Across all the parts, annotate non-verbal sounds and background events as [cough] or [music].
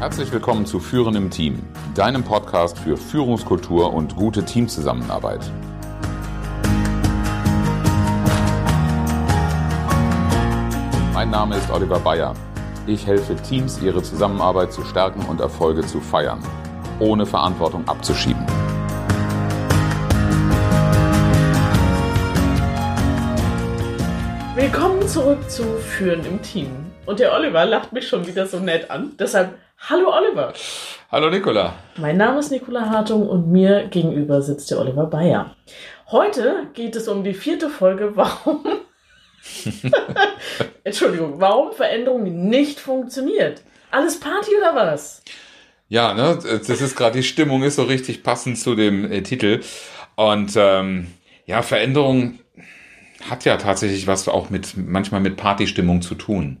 Herzlich willkommen zu Führen im Team, deinem Podcast für Führungskultur und gute Teamzusammenarbeit. Mein Name ist Oliver Bayer. Ich helfe Teams, ihre Zusammenarbeit zu stärken und Erfolge zu feiern, ohne Verantwortung abzuschieben. Willkommen zurück zu Führen im Team. Und der Oliver lacht mich schon wieder so nett an. Deshalb, hallo Oliver. Hallo Nicola. Mein Name ist Nicola Hartung und mir gegenüber sitzt der Oliver Bayer. Heute geht es um die vierte Folge, warum. [laughs] Entschuldigung, warum Veränderung nicht funktioniert. Alles Party oder was? Ja, ne, das ist gerade die Stimmung ist so richtig passend zu dem äh, Titel. Und ähm, ja, Veränderung hat ja tatsächlich was auch mit manchmal mit Partystimmung zu tun.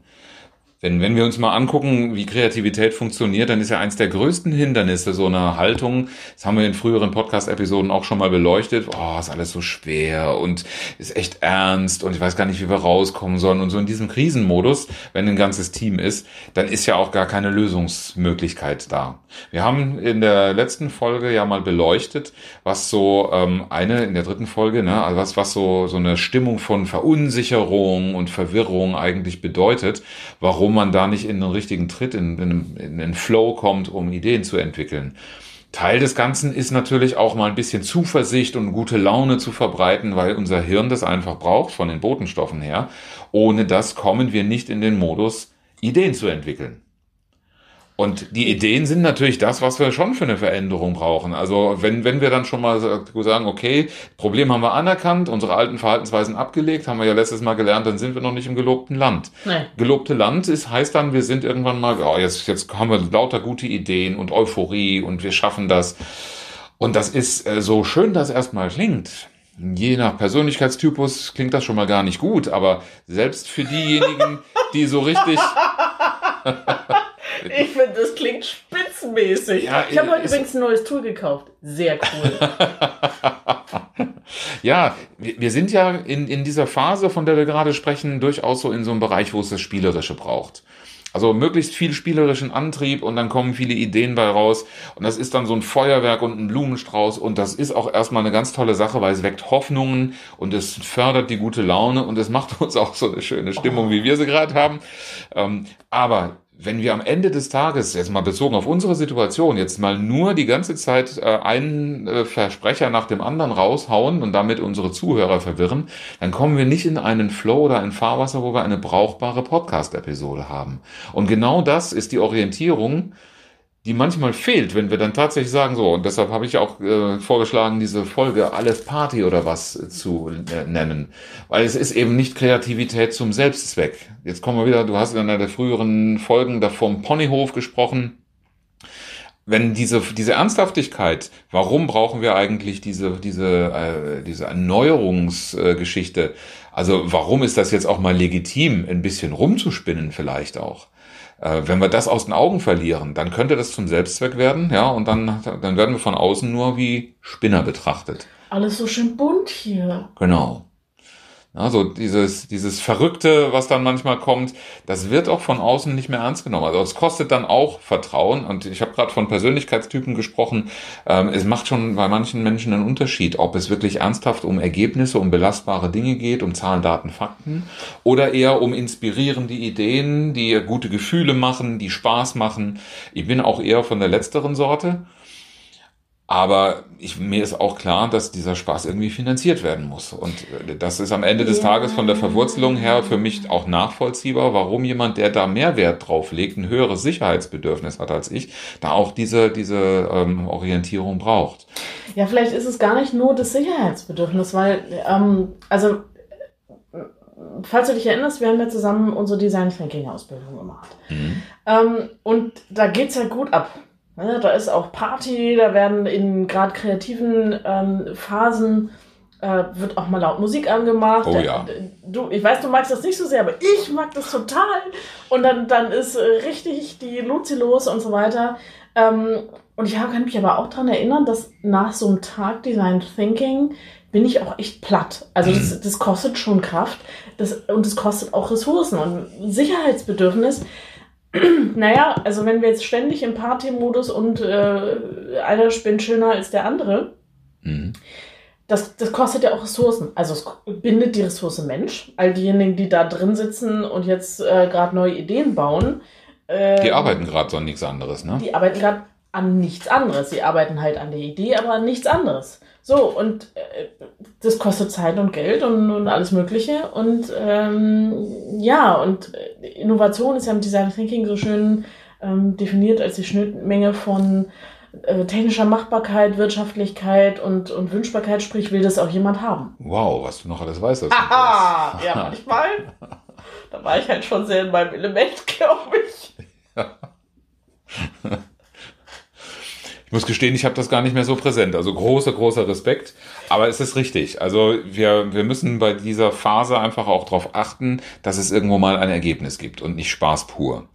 Denn wenn wir uns mal angucken, wie Kreativität funktioniert, dann ist ja eins der größten Hindernisse so eine Haltung, das haben wir in früheren Podcast-Episoden auch schon mal beleuchtet, oh, ist alles so schwer und ist echt ernst und ich weiß gar nicht, wie wir rauskommen sollen. Und so in diesem Krisenmodus, wenn ein ganzes Team ist, dann ist ja auch gar keine Lösungsmöglichkeit da. Wir haben in der letzten Folge ja mal beleuchtet, was so ähm, eine, in der dritten Folge, ne, also was, was so, so eine Stimmung von Verunsicherung und Verwirrung eigentlich bedeutet, warum warum man da nicht in den richtigen Tritt, in, in, in den Flow kommt, um Ideen zu entwickeln. Teil des Ganzen ist natürlich auch mal ein bisschen Zuversicht und gute Laune zu verbreiten, weil unser Hirn das einfach braucht von den Botenstoffen her. Ohne das kommen wir nicht in den Modus, Ideen zu entwickeln. Und die Ideen sind natürlich das, was wir schon für eine Veränderung brauchen. Also wenn, wenn wir dann schon mal sagen, okay, Problem haben wir anerkannt, unsere alten Verhaltensweisen abgelegt, haben wir ja letztes Mal gelernt, dann sind wir noch nicht im gelobten Land. Nee. Gelobte Land ist, heißt dann, wir sind irgendwann mal, oh, jetzt, jetzt haben wir lauter gute Ideen und Euphorie und wir schaffen das. Und das ist äh, so schön, das erstmal klingt. Je nach Persönlichkeitstypus klingt das schon mal gar nicht gut, aber selbst für diejenigen, die so richtig [laughs] Ich finde, das klingt spitzenmäßig. Ja, ich habe heute übrigens ein neues Tool gekauft. Sehr cool. [laughs] ja, wir sind ja in, in dieser Phase, von der wir gerade sprechen, durchaus so in so einem Bereich, wo es das Spielerische braucht. Also möglichst viel spielerischen Antrieb und dann kommen viele Ideen bei raus. Und das ist dann so ein Feuerwerk und ein Blumenstrauß. Und das ist auch erstmal eine ganz tolle Sache, weil es weckt Hoffnungen und es fördert die gute Laune und es macht [laughs] uns auch so eine schöne Stimmung, wie wir sie gerade haben. Ähm, aber wenn wir am Ende des Tages, jetzt mal bezogen auf unsere Situation, jetzt mal nur die ganze Zeit äh, einen äh, Versprecher nach dem anderen raushauen und damit unsere Zuhörer verwirren, dann kommen wir nicht in einen Flow oder ein Fahrwasser, wo wir eine brauchbare Podcast-Episode haben. Und genau das ist die Orientierung, die manchmal fehlt, wenn wir dann tatsächlich sagen, so, und deshalb habe ich auch äh, vorgeschlagen, diese Folge alles Party oder was zu äh, nennen. Weil es ist eben nicht Kreativität zum Selbstzweck. Jetzt kommen wir wieder, du hast in einer der früheren Folgen da vom Ponyhof gesprochen. Wenn diese, diese Ernsthaftigkeit, warum brauchen wir eigentlich diese, diese, äh, diese Erneuerungsgeschichte? also warum ist das jetzt auch mal legitim, ein bisschen rumzuspinnen vielleicht auch? Äh, wenn wir das aus den Augen verlieren, dann könnte das zum Selbstzweck werden, ja, und dann, dann werden wir von außen nur wie Spinner betrachtet. Alles so schön bunt hier. Genau. Also dieses, dieses Verrückte, was dann manchmal kommt, das wird auch von außen nicht mehr ernst genommen. Also es kostet dann auch Vertrauen. Und ich habe gerade von Persönlichkeitstypen gesprochen. Ähm, es macht schon bei manchen Menschen einen Unterschied, ob es wirklich ernsthaft um Ergebnisse, um belastbare Dinge geht, um Zahlen, Daten, Fakten oder eher um inspirierende Ideen, die gute Gefühle machen, die Spaß machen. Ich bin auch eher von der letzteren Sorte. Aber ich, mir ist auch klar, dass dieser Spaß irgendwie finanziert werden muss. Und äh, das ist am Ende des Tages von der Verwurzelung her für mich auch nachvollziehbar, warum jemand, der da mehr Wert drauf legt, ein höheres Sicherheitsbedürfnis hat als ich, da auch diese, diese ähm, Orientierung braucht. Ja, vielleicht ist es gar nicht nur das Sicherheitsbedürfnis, weil, ähm, also, falls du dich erinnerst, wir haben ja zusammen unsere Design Thinking Ausbildung gemacht. Mhm. Ähm, und da geht's ja gut ab. Ja, da ist auch Party, da werden in gerade kreativen ähm, Phasen äh, wird auch mal laut Musik angemacht. Oh ja. Du, ich weiß, du magst das nicht so sehr, aber ich mag das total. Und dann, dann ist äh, richtig die Luzi los und so weiter. Ähm, und ich kann mich aber auch daran erinnern, dass nach so einem Tag Design Thinking bin ich auch echt platt. Also das, mhm. das kostet schon Kraft das, und es kostet auch Ressourcen und Sicherheitsbedürfnis naja, also wenn wir jetzt ständig im Party-Modus und äh, einer spinnt schöner als der andere, mhm. das, das kostet ja auch Ressourcen. Also es bindet die Ressource Mensch. All diejenigen, die da drin sitzen und jetzt äh, gerade neue Ideen bauen. Äh, die arbeiten gerade so an nichts anderes, ne? Die arbeiten gerade an nichts anderes. Sie arbeiten halt an der Idee, aber an nichts anderes. So, und äh, das kostet Zeit und Geld und, und alles Mögliche. Und ähm, ja, und äh, Innovation ist ja mit Design Thinking so schön ähm, definiert als die Schnittmenge von äh, technischer Machbarkeit, Wirtschaftlichkeit und, und Wünschbarkeit, sprich, will das auch jemand haben. Wow, was du noch alles weißt. Aha, [laughs] ja, manchmal. da war ich halt schon sehr in meinem Element, [laughs] glaube ich. Ja. Ich muss gestehen, ich habe das gar nicht mehr so präsent. Also großer, großer Respekt. Aber es ist richtig. Also wir, wir müssen bei dieser Phase einfach auch darauf achten, dass es irgendwo mal ein Ergebnis gibt und nicht Spaß pur.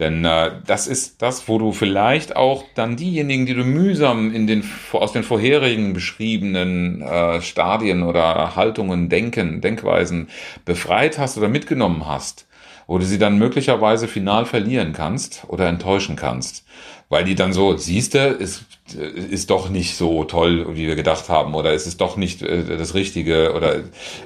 Denn äh, das ist das, wo du vielleicht auch dann diejenigen, die du mühsam in den aus den vorherigen beschriebenen äh, Stadien oder Haltungen, Denken, Denkweisen befreit hast oder mitgenommen hast, wo du sie dann möglicherweise final verlieren kannst oder enttäuschen kannst weil die dann so, siehste, ist, ist doch nicht so toll, wie wir gedacht haben, oder es ist doch nicht äh, das Richtige, oder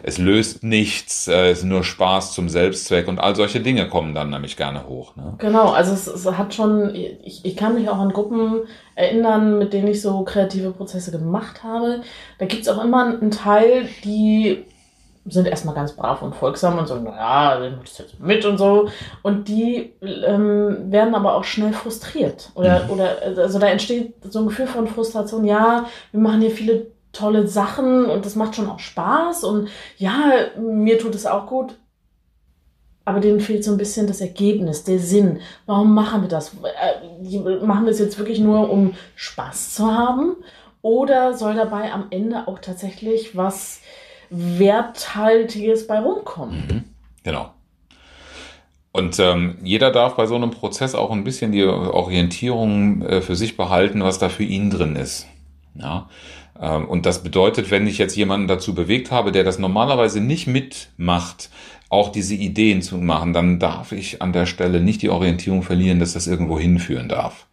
es löst nichts, äh, es ist nur Spaß zum Selbstzweck und all solche Dinge kommen dann nämlich gerne hoch. Ne? Genau, also es, es hat schon, ich, ich kann mich auch an Gruppen erinnern, mit denen ich so kreative Prozesse gemacht habe. Da gibt's auch immer einen Teil, die sind erstmal ganz brav und folgsam und so, naja, dann mach ich jetzt mit und so. Und die ähm, werden aber auch schnell frustriert. Oder, mhm. oder also da entsteht so ein Gefühl von Frustration, ja, wir machen hier viele tolle Sachen und das macht schon auch Spaß und ja, mir tut es auch gut. Aber denen fehlt so ein bisschen das Ergebnis, der Sinn. Warum machen wir das? Äh, machen wir es jetzt wirklich nur, um Spaß zu haben? Oder soll dabei am Ende auch tatsächlich was Werthaltiges bei rumkommen. Mhm. Genau. Und ähm, jeder darf bei so einem Prozess auch ein bisschen die Orientierung äh, für sich behalten, was da für ihn drin ist. Ja. Ähm, und das bedeutet, wenn ich jetzt jemanden dazu bewegt habe, der das normalerweise nicht mitmacht, auch diese Ideen zu machen, dann darf ich an der Stelle nicht die Orientierung verlieren, dass das irgendwo hinführen darf.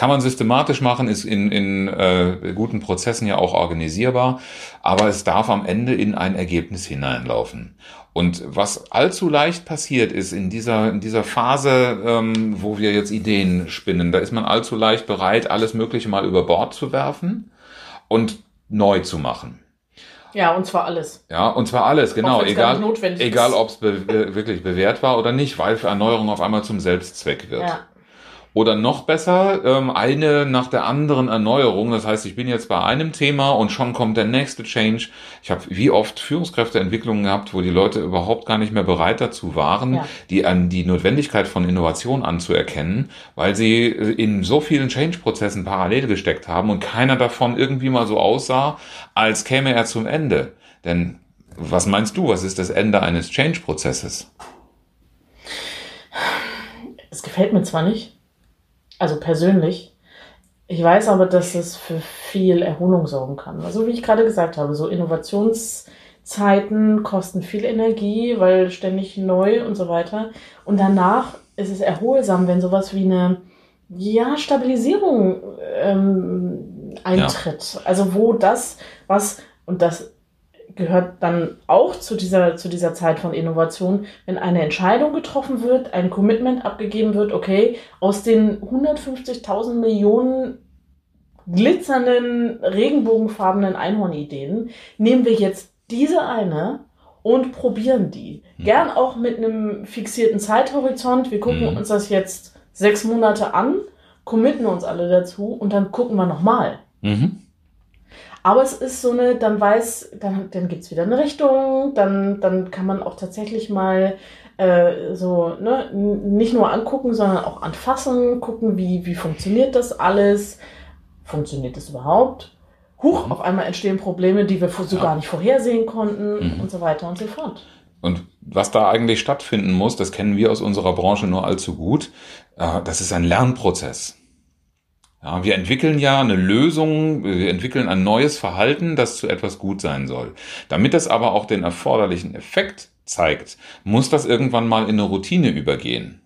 Kann man systematisch machen, ist in, in äh, guten Prozessen ja auch organisierbar, aber es darf am Ende in ein Ergebnis hineinlaufen. Und was allzu leicht passiert ist in dieser, in dieser Phase, ähm, wo wir jetzt Ideen spinnen, da ist man allzu leicht bereit, alles Mögliche mal über Bord zu werfen und neu zu machen. Ja, und zwar alles. Ja, und zwar alles, genau. Egal, egal ob es be wirklich bewährt war oder nicht, weil Erneuerung auf einmal zum Selbstzweck wird. Ja. Oder noch besser, ähm, eine nach der anderen Erneuerung. Das heißt, ich bin jetzt bei einem Thema und schon kommt der nächste Change. Ich habe wie oft Führungskräfteentwicklungen gehabt, wo die Leute überhaupt gar nicht mehr bereit dazu waren, ja. die an die Notwendigkeit von Innovation anzuerkennen, weil sie in so vielen Change-Prozessen parallel gesteckt haben und keiner davon irgendwie mal so aussah, als käme er zum Ende. Denn was meinst du, was ist das Ende eines Change-Prozesses? Es gefällt mir zwar nicht, also persönlich. Ich weiß aber, dass es für viel Erholung sorgen kann. Also wie ich gerade gesagt habe, so Innovationszeiten kosten viel Energie, weil ständig neu und so weiter. Und danach ist es erholsam, wenn sowas wie eine ja, Stabilisierung ähm, eintritt. Ja. Also wo das, was, und das gehört dann auch zu dieser, zu dieser Zeit von Innovation, wenn eine Entscheidung getroffen wird, ein Commitment abgegeben wird, okay, aus den 150.000 Millionen glitzernden, regenbogenfarbenen Einhornideen nehmen wir jetzt diese eine und probieren die. Mhm. Gern auch mit einem fixierten Zeithorizont. Wir gucken mhm. uns das jetzt sechs Monate an, committen uns alle dazu und dann gucken wir nochmal. Mhm. Aber es ist so eine, dann weiß, dann, dann gibt es wieder eine Richtung, dann, dann kann man auch tatsächlich mal äh, so, ne, nicht nur angucken, sondern auch anfassen, gucken, wie, wie funktioniert das alles, funktioniert das überhaupt? Huch, mhm. auf einmal entstehen Probleme, die wir so ja. gar nicht vorhersehen konnten mhm. und so weiter und so fort. Und was da eigentlich stattfinden muss, das kennen wir aus unserer Branche nur allzu gut, äh, das ist ein Lernprozess. Ja, wir entwickeln ja eine Lösung, wir entwickeln ein neues Verhalten, das zu etwas gut sein soll. Damit es aber auch den erforderlichen Effekt zeigt, muss das irgendwann mal in eine Routine übergehen.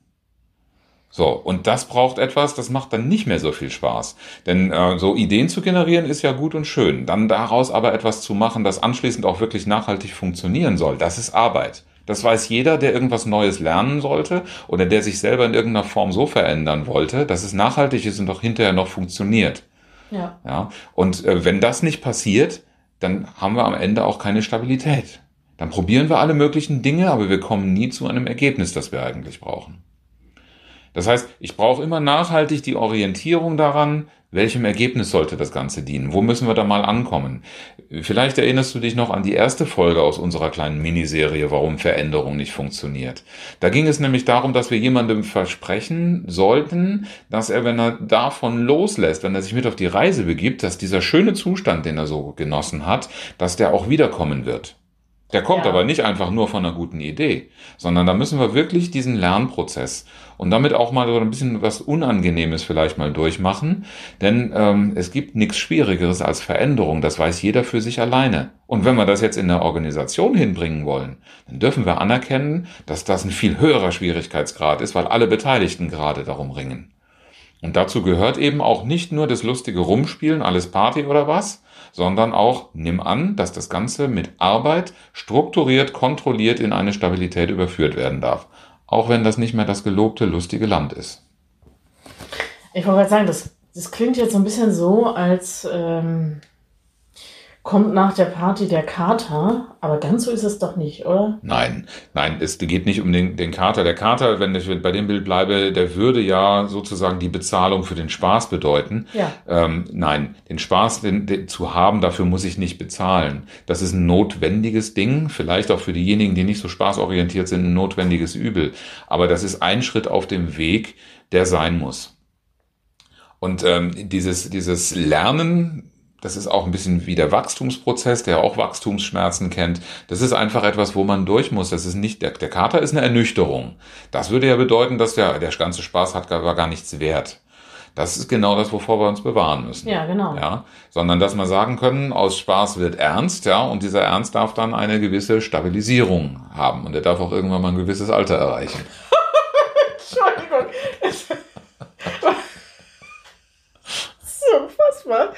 So, und das braucht etwas, das macht dann nicht mehr so viel Spaß. Denn äh, so Ideen zu generieren ist ja gut und schön. Dann daraus aber etwas zu machen, das anschließend auch wirklich nachhaltig funktionieren soll, das ist Arbeit. Das weiß jeder, der irgendwas Neues lernen sollte oder der sich selber in irgendeiner Form so verändern wollte, dass es nachhaltig ist und auch hinterher noch funktioniert. Ja. Ja, und äh, wenn das nicht passiert, dann haben wir am Ende auch keine Stabilität. Dann probieren wir alle möglichen Dinge, aber wir kommen nie zu einem Ergebnis, das wir eigentlich brauchen. Das heißt, ich brauche immer nachhaltig die Orientierung daran, welchem Ergebnis sollte das Ganze dienen? Wo müssen wir da mal ankommen? Vielleicht erinnerst du dich noch an die erste Folge aus unserer kleinen Miniserie, warum Veränderung nicht funktioniert. Da ging es nämlich darum, dass wir jemandem versprechen sollten, dass er, wenn er davon loslässt, wenn er sich mit auf die Reise begibt, dass dieser schöne Zustand, den er so genossen hat, dass der auch wiederkommen wird. Der kommt Ja. aber nicht einfach nur von einer guten Idee, sondern da müssen wir wirklich diesen Lernprozess und damit auch mal so ein bisschen was Unangenehmes vielleicht mal durchmachen, denn ähm, es gibt nichts Schwierigeres als Veränderung, das weiß jeder für sich alleine. Und wenn wir das jetzt in der Organisation hinbringen wollen, dann dürfen wir anerkennen, dass das ein viel höherer Schwierigkeitsgrad ist, weil alle Beteiligten gerade darum ringen. Und dazu gehört eben auch nicht nur das lustige Rumspielen, alles Party oder was, sondern auch nimm an, dass das Ganze mit Arbeit strukturiert, kontrolliert in eine Stabilität überführt werden darf. Auch wenn das nicht mehr das gelobte, lustige Land ist. Ich wollte gerade sagen, das, das klingt jetzt so ein bisschen so, als ähm, kommt nach der Party der Kater, aber ganz so ist es doch nicht, oder? Nein, nein, es geht nicht um den, den Kater. Der Kater, wenn ich bei dem Bild bleibe, der würde ja sozusagen die Bezahlung für den Spaß bedeuten. Ja. Ähm, nein, den Spaß den, den, zu haben, dafür muss ich nicht bezahlen. Das ist ein notwendiges Ding, vielleicht auch für diejenigen, die nicht so spaßorientiert sind, ein notwendiges Übel. Aber das ist ein Schritt auf dem Weg, der sein muss. Und ähm, dieses, dieses Lernen, das ist auch ein bisschen wie der Wachstumsprozess, der auch Wachstumsschmerzen kennt. Das ist einfach etwas, wo man durch muss. Das ist nicht, der, der Kater ist eine Ernüchterung. Das würde ja bedeuten, dass der, der ganze Spaß hat, war gar nichts wert. Das ist genau das, wovor wir uns bewahren müssen. Ja, genau. Ja, sondern dass wir sagen können, aus Spaß wird ernst, ja, und dieser Ernst darf dann eine gewisse Stabilisierung haben und er darf auch irgendwann mal ein gewisses Alter erreichen. [laughs] [laughs] Entschuldigung. [laughs] Ist unfassbar.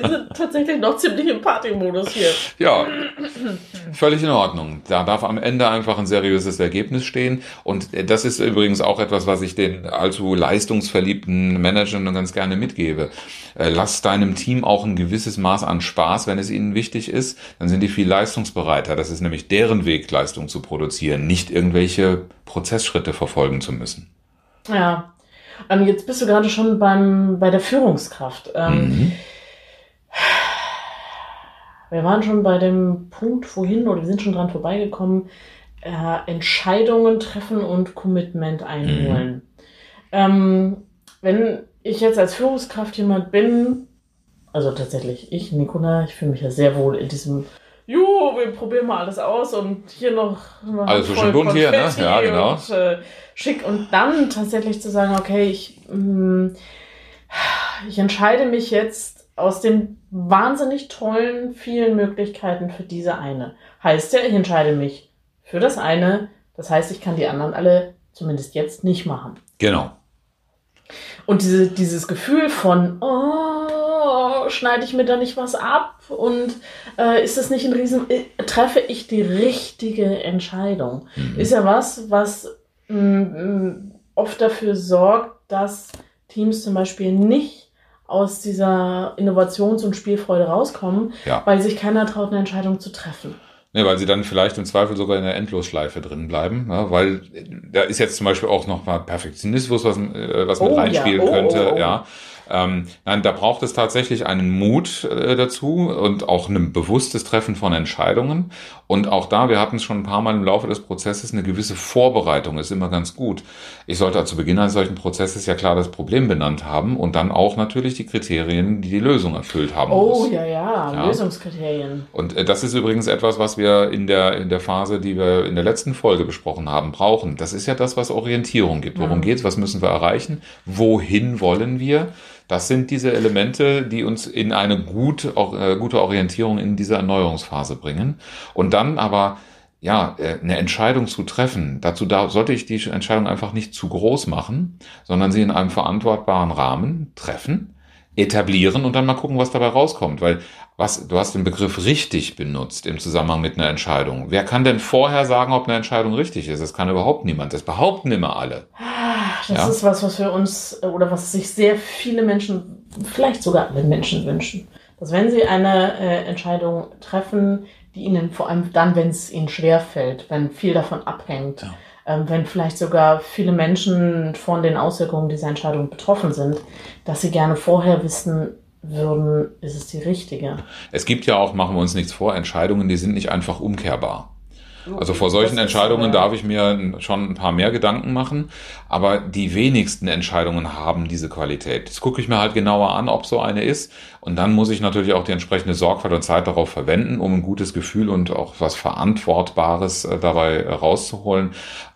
Wir sind tatsächlich noch ziemlich im Party-Modus hier. Ja, völlig in Ordnung. Da darf am Ende einfach ein seriöses Ergebnis stehen. Und das ist übrigens auch etwas, was ich den allzu leistungsverliebten Managern ganz gerne mitgebe. Äh, Lass deinem Team auch ein gewisses Maß an Spaß, wenn es ihnen wichtig ist. Dann sind die viel leistungsbereiter. Das ist nämlich deren Weg, Leistung zu produzieren, nicht irgendwelche Prozessschritte verfolgen zu müssen. Ja. Und jetzt bist du gerade schon beim, bei der Führungskraft. Ähm, Mhm. Wir waren schon bei dem Punkt vorhin oder wir sind schon dran vorbeigekommen, äh, Entscheidungen treffen und Commitment einholen. Ähm, wenn ich jetzt als Führungskraft jemand bin, also tatsächlich ich, Nicola, ich fühle mich ja sehr wohl in diesem, jo, wir probieren mal alles aus und hier noch, noch Alles so schön bunt hier, ne? Ja, genau. Und, äh, schick und dann tatsächlich zu sagen, okay, ich, mh, ich entscheide mich jetzt aus den wahnsinnig tollen, vielen Möglichkeiten für diese eine. Heißt ja, ich entscheide mich für das eine. Das heißt, ich kann die anderen alle zumindest jetzt nicht machen. Genau. Und diese, dieses Gefühl von, oh, schneide ich mir da nicht was ab und äh, ist das nicht ein Riesen, äh, treffe ich die richtige Entscheidung? Mhm. Ist ja was, was mh, oft dafür sorgt, dass Teams zum Beispiel nicht aus dieser Innovations- und Spielfreude rauskommen, Ja. weil sich keiner traut, eine Entscheidung zu treffen. Ne, weil sie dann vielleicht im Zweifel sogar in der Endlosschleife drin bleiben, ja, weil äh, da ist jetzt zum Beispiel auch noch mal Perfektionismus, was, äh, was mit Oh, ja. reinspielen Oh, könnte, oh, oh. ja. Ähm, nein, da braucht es tatsächlich einen Mut äh, dazu und auch ein bewusstes Treffen von Entscheidungen. Und auch da, wir hatten es schon ein paar Mal im Laufe des Prozesses, eine gewisse Vorbereitung ist immer ganz gut. Ich sollte zu Beginn eines solchen Prozesses ja klar das Problem benannt haben und dann auch natürlich die Kriterien, die die Lösung erfüllt haben Oh, muss. ja, ja, Ja. Lösungskriterien. Und äh, das ist übrigens etwas, was wir in der, in der Phase, die wir in der letzten Folge besprochen haben, brauchen. Das ist ja das, was Orientierung gibt. Worum Mhm. geht's? Was müssen wir erreichen? Wohin wollen wir? Das sind diese Elemente, die uns in eine gut, äh, gute Orientierung in diese Erneuerungsphase bringen. Und dann aber ja, äh, eine Entscheidung zu treffen, dazu da, sollte ich die Entscheidung einfach nicht zu groß machen, sondern sie in einem verantwortbaren Rahmen treffen, etablieren und dann mal gucken, was dabei rauskommt. Weil was, du hast den Begriff richtig benutzt im Zusammenhang mit einer Entscheidung. Wer kann denn vorher sagen, ob eine Entscheidung richtig ist? Das kann überhaupt niemand. Das behaupten immer alle. Das ja? ist was, was wir uns oder was sich sehr viele Menschen, vielleicht sogar alle Menschen wünschen. Dass wenn sie eine äh, Entscheidung treffen, die ihnen vor allem dann, wenn es ihnen schwer fällt, wenn viel davon abhängt, ja. ähm, wenn vielleicht sogar viele Menschen von den Auswirkungen dieser Entscheidung betroffen sind, dass sie gerne vorher wissen würden, ist es die richtige. Es gibt ja auch, machen wir uns nichts vor, Entscheidungen, die sind nicht einfach umkehrbar. Also vor solchen Entscheidungen darf ich mir schon ein paar mehr Gedanken machen, aber die wenigsten Entscheidungen haben diese Qualität. Das gucke ich mir halt genauer an, ob so eine ist. Und dann muss ich natürlich auch die entsprechende Sorgfalt und Zeit darauf verwenden, um ein gutes Gefühl und auch was Verantwortbares äh, dabei rauszuholen.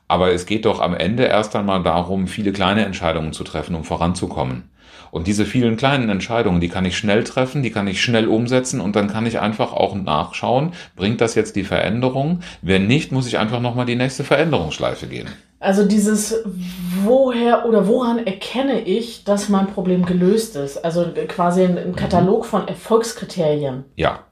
Aber es geht doch am Ende erst einmal darum, viele kleine Entscheidungen zu treffen, um voranzukommen. Und diese vielen kleinen Entscheidungen, die kann ich schnell treffen, die kann ich schnell umsetzen und dann kann ich einfach auch nachschauen, bringt das jetzt die Veränderung? Wenn nicht, muss ich einfach nochmal die nächste Veränderungsschleife gehen. Also dieses woher oder woran erkenne ich, dass mein Problem gelöst ist? Also quasi ein, Katalog von Erfolgskriterien. Ja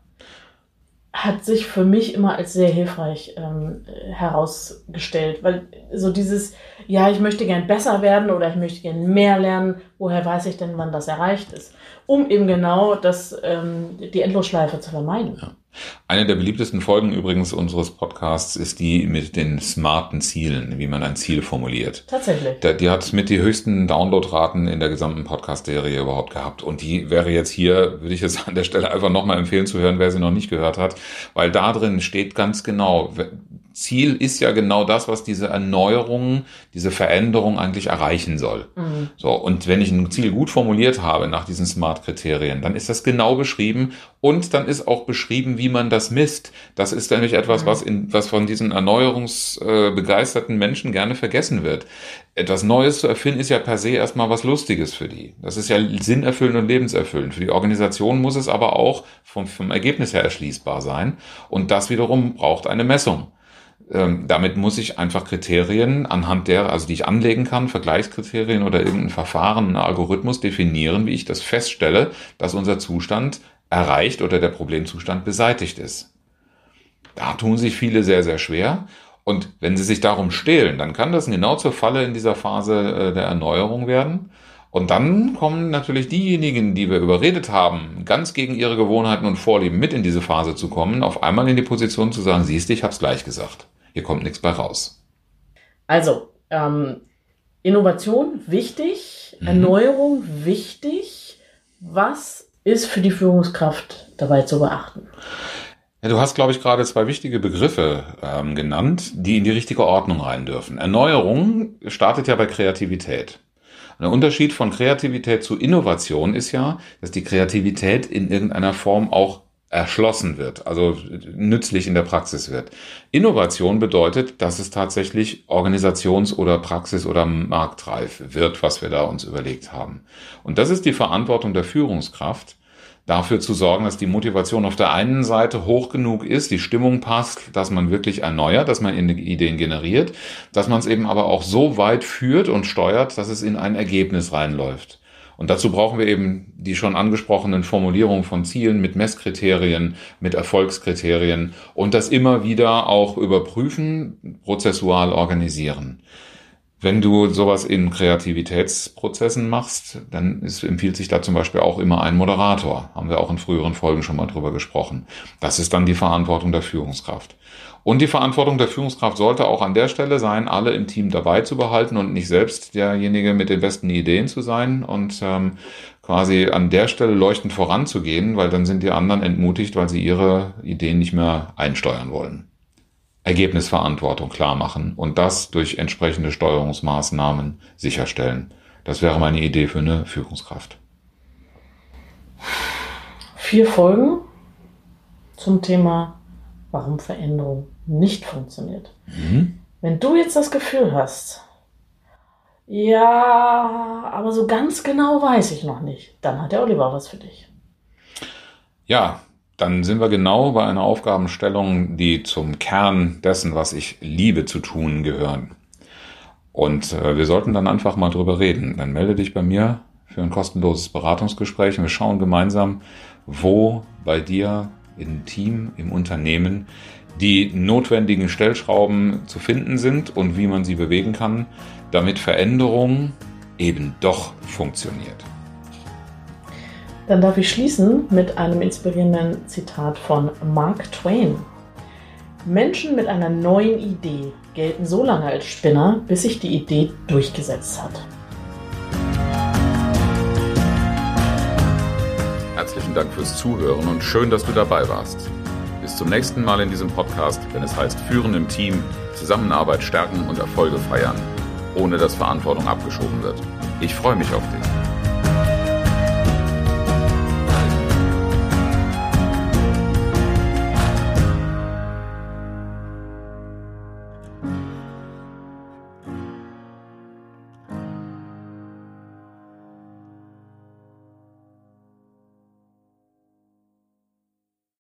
hat sich für mich immer als sehr hilfreich ähm, herausgestellt, weil so dieses, ja, ich möchte gern besser werden oder ich möchte gern mehr lernen, woher weiß ich denn, wann das erreicht ist? Um eben genau das, ähm, die Endlosschleife zu vermeiden. Ja. Eine der beliebtesten Folgen übrigens unseres Podcasts ist die mit den smarten Zielen, wie man ein Ziel formuliert. Tatsächlich. Die hat mit die höchsten Downloadraten in der gesamten Podcast-Serie überhaupt gehabt. Und die wäre jetzt hier, würde ich jetzt an der Stelle einfach nochmal empfehlen zu hören, wer sie noch nicht gehört hat, weil da drin steht ganz genau, Ziel ist ja genau das, was diese Erneuerung, diese Veränderung eigentlich erreichen soll. Mhm. So. Und wenn ich ein Ziel gut formuliert habe nach diesen Smart-Kriterien, dann ist das genau beschrieben und dann ist auch beschrieben, wie man das misst. Das ist nämlich etwas, mhm. was in, was von diesen erneuerungsbegeisterten Menschen gerne vergessen wird. Etwas Neues zu erfinden ist ja per se erstmal was Lustiges für die. Das ist ja sinnerfüllend und lebenserfüllend. Für die Organisation muss es aber auch vom, vom Ergebnis her erschließbar sein. Und das wiederum braucht eine Messung. Ähm, damit muss ich einfach Kriterien anhand der, also die ich anlegen kann, Vergleichskriterien oder irgendein Verfahren, einen Algorithmus definieren, wie ich das feststelle, dass unser Zustand erreicht oder der Problemzustand beseitigt ist. Da tun sich viele sehr, sehr schwer. Und wenn sie sich darum stehlen, dann kann das genau zur Falle in dieser Phase äh, der Erneuerung werden. Und dann kommen natürlich diejenigen, die wir überredet haben, ganz gegen ihre Gewohnheiten und Vorlieben mit in diese Phase zu kommen, auf einmal in die Position zu sagen, siehst du, ich hab's gleich gesagt hier kommt nichts bei raus. Also, ähm, Innovation wichtig, mhm. Erneuerung wichtig. Was ist für die Führungskraft dabei zu beachten? Ja, du hast, glaube ich, gerade zwei wichtige Begriffe ähm, genannt, die in die richtige Ordnung rein dürfen. Erneuerung startet ja bei Kreativität. Der Unterschied von Kreativität zu Innovation ist ja, dass die Kreativität in irgendeiner Form auch erschlossen wird, also nützlich in der Praxis wird. Innovation bedeutet, dass es tatsächlich organisations- oder Praxis- oder marktreif wird, was wir da uns überlegt haben. Und das ist die Verantwortung der Führungskraft, dafür zu sorgen, dass die Motivation auf der einen Seite hoch genug ist, die Stimmung passt, dass man wirklich erneuert, dass man Ideen generiert, dass man es eben aber auch so weit führt und steuert, dass es in ein Ergebnis reinläuft. Und dazu brauchen wir eben die schon angesprochenen Formulierungen von Zielen mit Messkriterien, mit Erfolgskriterien und das immer wieder auch überprüfen, prozessual organisieren. Wenn du sowas in Kreativitätsprozessen machst, dann ist, empfiehlt sich da zum Beispiel auch immer ein Moderator. Haben wir auch in früheren Folgen schon mal drüber gesprochen. Das ist dann die Verantwortung der Führungskraft. Und die Verantwortung der Führungskraft sollte auch an der Stelle sein, alle im Team dabei zu behalten und nicht selbst derjenige mit den besten Ideen zu sein und ähm, quasi an der Stelle leuchtend voranzugehen, weil dann sind die anderen entmutigt, weil sie ihre Ideen nicht mehr einsteuern wollen. Ergebnisverantwortung klar machen und das durch entsprechende Steuerungsmaßnahmen sicherstellen. Das wäre meine Idee für eine Führungskraft. Vier Folgen zum Thema, warum Veränderung nicht funktioniert. Mhm. Wenn du jetzt das Gefühl hast, ja, aber so ganz genau weiß ich noch nicht, dann hat der Oliver was für dich. Ja, dann sind wir genau bei einer Aufgabenstellung, die zum Kern dessen, was ich liebe zu tun, gehören. Und äh, wir sollten dann einfach mal drüber reden. Dann melde dich bei mir für ein kostenloses Beratungsgespräch und wir schauen gemeinsam, wo bei dir im Team, im Unternehmen die notwendigen Stellschrauben zu finden sind und wie man sie bewegen kann, damit Veränderung eben doch funktioniert. Dann darf ich schließen mit einem inspirierenden Zitat von Mark Twain. Menschen mit einer neuen Idee gelten so lange als Spinner, bis sich die Idee durchgesetzt hat. Herzlichen Dank fürs Zuhören und schön, dass du dabei warst. Bis zum nächsten Mal in diesem Podcast, wenn es heißt Führen im Team, Zusammenarbeit stärken und Erfolge feiern, ohne dass Verantwortung abgeschoben wird. Ich freue mich auf dich.